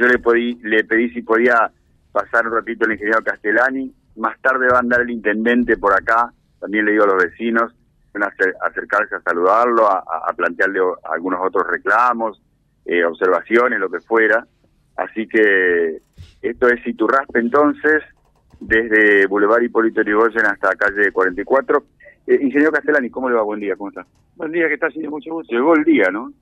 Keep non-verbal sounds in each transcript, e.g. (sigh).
Yo le, pedí, le pedí si podía pasar un ratito el ingeniero Castellani. Más tarde va a andar el intendente por acá. También le digo a los vecinos van a acercarse a saludarlo, a, a plantearle algunos otros reclamos, eh, observaciones, lo que fuera. Así que esto es Iturraspe entonces, desde Boulevard Hipólito Yrigoyen hasta calle 44. Eh, ingeniero Castellani, ¿cómo le va? Buen día, ¿cómo está? Buen día, ¿qué tal? Sí, mucho gusto. Llegó el día, ¿no?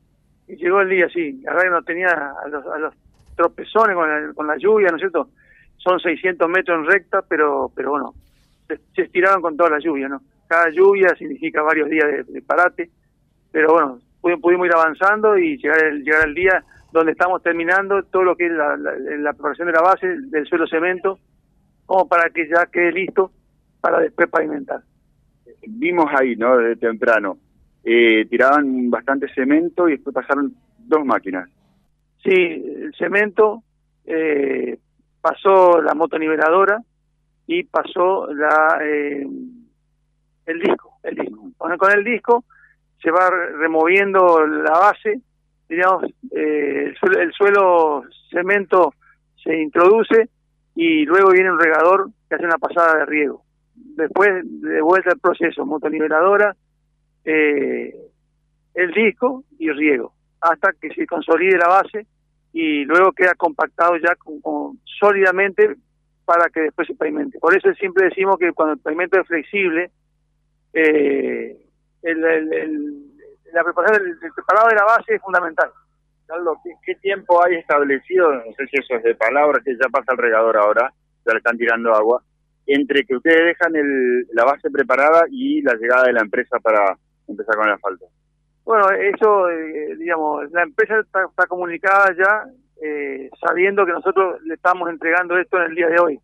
Llegó el día, sí. La verdad no tenía a los, a los tropezones con la, con la lluvia, ¿no es cierto? Son 600 metros en recta, pero pero bueno, se, estiraron con toda la lluvia, ¿no? Cada lluvia significa varios días de, parate, pero bueno, pudimos, ir avanzando y llegar el, llegar el día donde estamos terminando todo lo que es la, la, preparación de la base, del suelo cemento, como para que ya quede listo para después pavimentar. Vimos ahí, ¿no? Desde temprano. Eh, tiraban bastante cemento y después pasaron dos máquinas. Sí, el cemento, eh, pasó la motoniveladora y pasó la eh, el disco, el disco. Con el disco se va removiendo la base digamos, eh, el, suelo, cemento se introduce y luego viene un regador que hace una pasada de riego. Después de vuelta al proceso, motoniveladora, eh, el disco y riego, hasta que se consolide la base y luego queda compactado ya con, sólidamente para que después se pavimente. Por eso siempre decimos que cuando el pavimento es flexible, eh, el, el la preparación del, preparado de la base es fundamental. Carlos, ¿qué, tiempo hay establecido? No sé si eso es de palabras, que ya pasa el regador ahora, ya le están tirando agua, entre que ustedes dejan el, la base preparada y la llegada de la empresa para empezar con el asfalto. Bueno, eso, eh, digamos, la empresa está, comunicada ya eh, sabiendo que nosotros le estamos entregando esto en el día de hoy.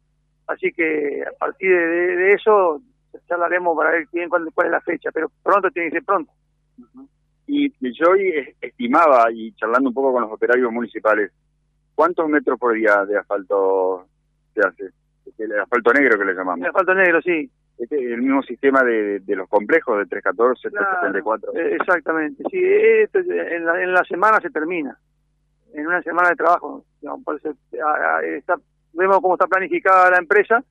Así que a partir de, eso charlaremos para ver bien cuál, cuál, es la fecha, pero pronto tiene que ser pronto. Y yo estimaba, y charlando un poco con los operarios municipales, ¿cuántos metros por día de asfalto se hace? El asfalto negro que le llamamos. El asfalto negro, sí. Este el mismo sistema de, los complejos de 314, 374. Eh, exactamente, sí. Esto, en, la, en la semana se termina. En una semana de trabajo. vemos cómo está planificada la empresa,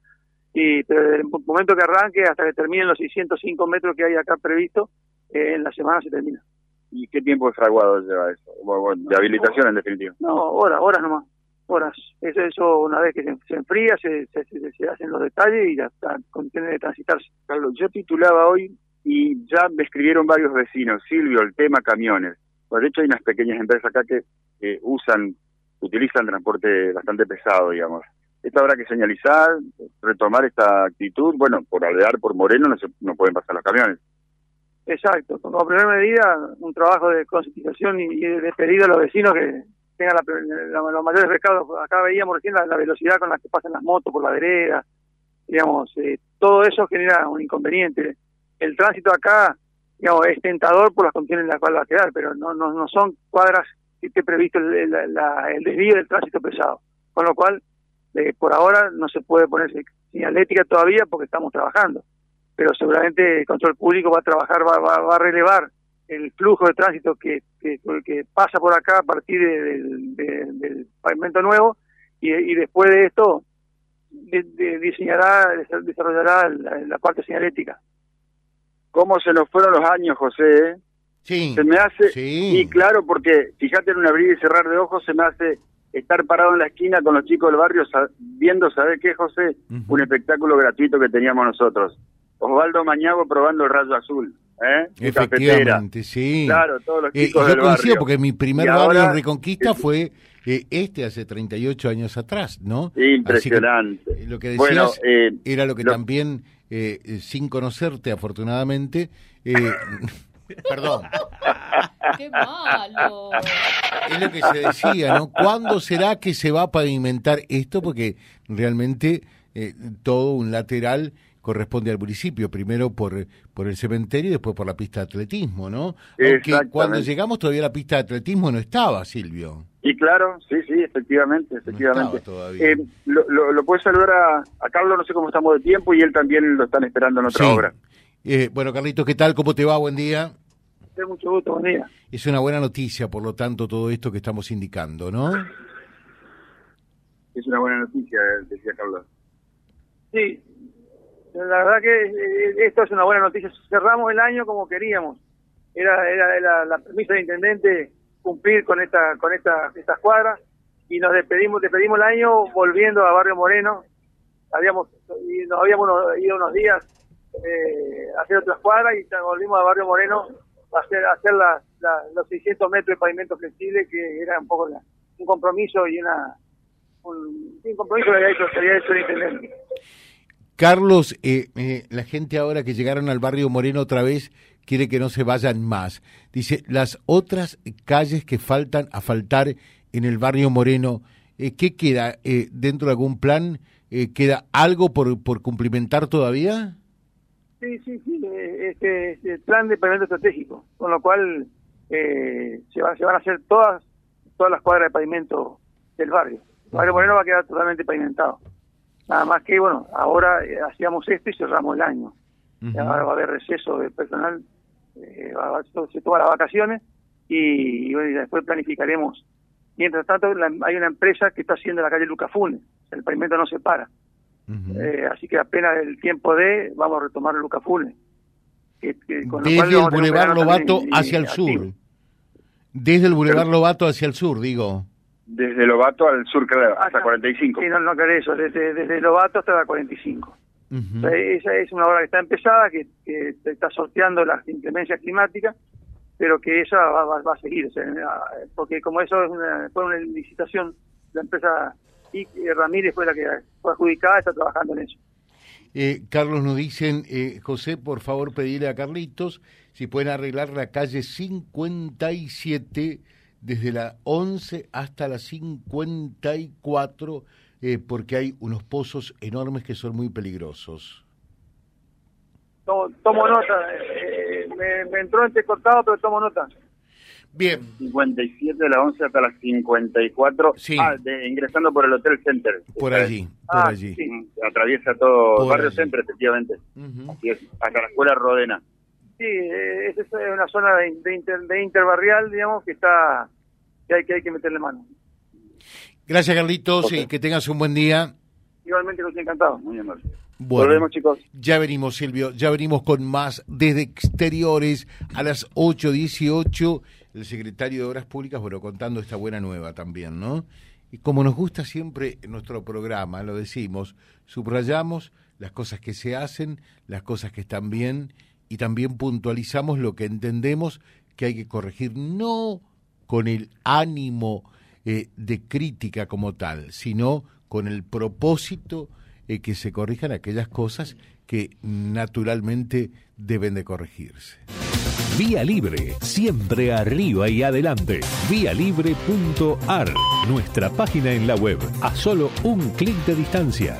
y pero desde el momento que arranque hasta que terminen los 605 metros que hay acá previsto, eh, en la semana se termina. ¿Y qué tiempo de fraguado lleva eso? de habilitación en definitiva. No, horas, horas nomás. Horas. Eso, eso una vez que se, enfría, se, se, hacen los detalles y ya está, contiene de transitarse. Carlos, yo titulaba hoy y ya me escribieron varios vecinos, Silvio, el tema camiones. De hecho hay unas pequeñas empresas acá que usan, utilizan transporte bastante pesado, digamos. Esto habrá que señalizar, retomar esta actitud. Bueno, por aldear, por Moreno, no, se, no pueden pasar los camiones. Exacto, como primera medida, un trabajo de concientización y de pedido a los vecinos que tengan los mayores recados. Acá veíamos recién la, velocidad con la que pasan las motos por la vereda, digamos, eh, todo eso genera un inconveniente. El tránsito acá, digamos, es tentador por las condiciones en las cuales va a quedar, pero no, no, no son cuadras que esté previsto el, el, desvío del tránsito pesado. Con lo cual, eh, por ahora no se puede ponerse señalética todavía porque estamos trabajando pero seguramente el control público va a trabajar, va, va, a relevar el flujo de tránsito que, que, que pasa por acá a partir del pavimento nuevo y, después de esto diseñará, desarrollará la, parte señalética. ¿Cómo se nos fueron los años, José? Sí. Se me hace, sí. y claro, porque fíjate en un abrir y cerrar de ojos, se me hace estar parado en la esquina con los chicos del barrio viendo, ¿sabes qué, José? Un espectáculo gratuito que teníamos nosotros. Osvaldo Mañago probando el rayo azul. ¿Eh? Efectivamente, sí. Claro, todos los eh, Yo coincido porque mi primer barrio en Reconquista fue eh, este hace 38 años atrás, ¿no? Impresionante. Eh, lo que decías era lo que también, sin conocerte afortunadamente, (laughs) perdón. (laughs) ¡Qué malo! Es lo que se decía, ¿no? ¿Cuándo será que se va a pavimentar esto? Porque realmente todo un lateral corresponde al municipio, primero por, por el cementerio y después por la pista de atletismo, ¿no? Aunque cuando llegamos todavía la pista de atletismo no estaba, Silvio. Y claro, sí, sí, efectivamente, efectivamente. Eh, lo, lo, lo puedes saludar a, a, Carlos, no sé cómo estamos de tiempo, y él también lo están esperando en otra obra. Eh, bueno, Carlitos, ¿qué tal? ¿Cómo te va? Buen día. mucho gusto, buen día. Es una buena noticia, por lo tanto, todo esto que estamos indicando, ¿no? es una buena noticia, decía Carlos. Sí, la verdad que eh, esto es una buena noticia. Cerramos el año como queríamos. Era, era, era la premisa del intendente cumplir con esta con esta estas cuadras y nos despedimos despedimos el año volviendo a Barrio Moreno. Habíamos y nos habíamos ido unos días eh, a hacer otras cuadras y volvimos a Barrio Moreno a hacer hacer los 600 metros de pavimento flexible que era un poco un compromiso y una un, compromiso que había hecho, que había hecho el intendente. Carlos, eh, eh, la gente ahora que llegaron al barrio Moreno otra vez quiere que no se vayan más. Dice, las otras calles que faltan a faltar en el barrio Moreno, eh, ¿qué queda? Eh, ¿Dentro de algún plan queda algo por, por cumplimentar todavía? Sí, sí, sí, este, este plan de pavimento estratégico, con lo cual se, va, se van a hacer todas, todas las cuadras de pavimento del barrio. El barrio Moreno va a quedar totalmente pavimentado. Nada más que, bueno, ahora eh, hacíamos esto y cerramos el año. Ahora va a haber receso de personal, eh, se toman las vacaciones y, después planificaremos. Mientras tanto, hay una empresa que está haciendo la calle Lucafune, el pavimento no se para. eh, así que apenas el tiempo de, vamos a retomar Lucafune. Que, Desde el Boulevard Lobato hacia el sur. Desde el Boulevard Lobato hacia el sur, digo. Desde Lobato al sur, creo, hasta, 45. Sí, no, no creo eso, desde, desde Lobato hasta la 45. esa es una obra que está empezada, que, está sorteando las inclemencias climáticas, pero que esa va, va, a seguir, porque como eso es una, fue una licitación, la empresa y Ramírez fue la que fue adjudicada, está trabajando en eso. Eh, Carlos, nos dicen, eh, José, por favor, pedirle a Carlitos si pueden arreglar la calle 57 desde la 11 hasta la 54, eh, porque hay unos pozos enormes que son muy peligrosos. Tomo, nota, eh, me, me, entró entrecortado, pero tomo nota. Bien. 57 de la 11 hasta las 54. Sí. Ah, ingresando por el Hotel Center. Por allí, por ah, allí. Atraviesa todo el barrio Center, efectivamente. hasta la escuela Rodena. Sí, eh, es una zona de, de, interbarrial, digamos, que está que hay que, hay que meterle mano. Gracias, Carlitos, y que tengas un buen día. Igualmente, los encantado. Muy amable. Bueno, Volvemos, chicos. Ya venimos, Silvio, ya venimos con más desde exteriores a las 8.18. El secretario de Obras Públicas, bueno, contando esta buena nueva también, ¿no? Y como nos gusta siempre en nuestro programa, lo decimos, subrayamos las cosas que se hacen, las cosas que están bien y también puntualizamos lo que entendemos que hay que corregir. No con el ánimo eh, de crítica como tal, sino con el propósito eh, que se corrijan aquellas cosas que naturalmente deben de corregirse. Vía Libre, siempre arriba y adelante. Vialibre.ar, nuestra página en la web, a solo un clic de distancia